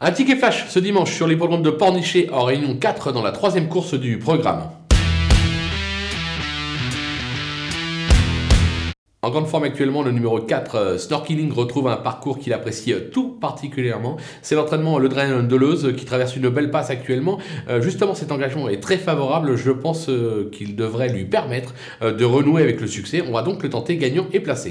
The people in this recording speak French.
Un ticket flash ce dimanche sur l'hippodrome de Pornichet en réunion 4 dans la troisième course du programme. En grande forme actuellement, le numéro 4, euh, Snorkeling, retrouve un parcours qu'il apprécie euh, tout particulièrement. C'est l'entraînement euh, Le Drain de qui traverse une belle passe actuellement. Justement, cet engagement est très favorable. Je pense qu'il devrait lui permettre de renouer avec le succès. On va donc le tenter gagnant et placé.